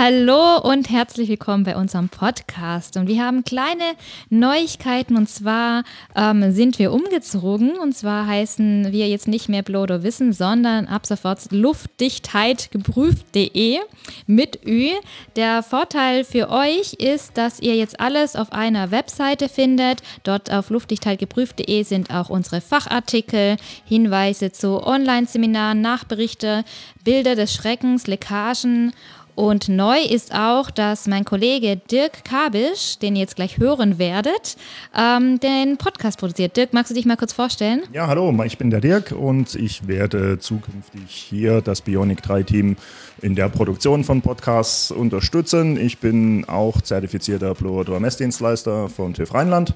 Hallo und herzlich willkommen bei unserem Podcast. Und wir haben kleine Neuigkeiten und zwar ähm, sind wir umgezogen und zwar heißen wir jetzt nicht mehr Blodo Wissen, sondern ab sofort Luftdichtheit geprüft.de mit Ü. Der Vorteil für euch ist, dass ihr jetzt alles auf einer Webseite findet. Dort auf Luftdichtheit geprüft.de sind auch unsere Fachartikel, Hinweise zu Online-Seminaren, Nachberichte, Bilder des Schreckens, Leckagen und neu ist auch, dass mein Kollege Dirk Kabisch, den ihr jetzt gleich hören werdet, ähm, den Podcast produziert. Dirk, magst du dich mal kurz vorstellen? Ja, hallo, ich bin der Dirk und ich werde zukünftig hier das Bionic 3 Team in der Produktion von Podcasts unterstützen. Ich bin auch zertifizierter Blower-Messdienstleister von TÜV Rheinland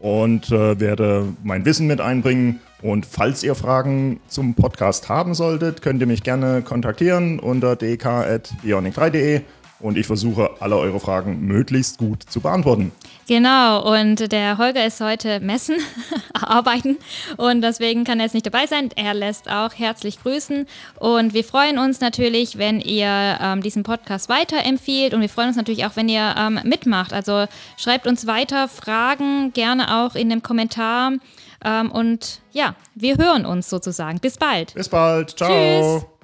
und äh, werde mein Wissen mit einbringen und falls ihr Fragen zum Podcast haben solltet, könnt ihr mich gerne kontaktieren unter dk.bionic3.de und ich versuche, alle eure Fragen möglichst gut zu beantworten. Genau, und der Holger ist heute messen, arbeiten und deswegen kann er jetzt nicht dabei sein. Er lässt auch herzlich grüßen und wir freuen uns natürlich, wenn ihr ähm, diesen Podcast weiterempfiehlt und wir freuen uns natürlich auch, wenn ihr ähm, mitmacht. Also schreibt uns weiter Fragen gerne auch in dem Kommentar ähm, und ja, wir hören uns sozusagen. Bis bald. Bis bald. Ciao. Tschüss.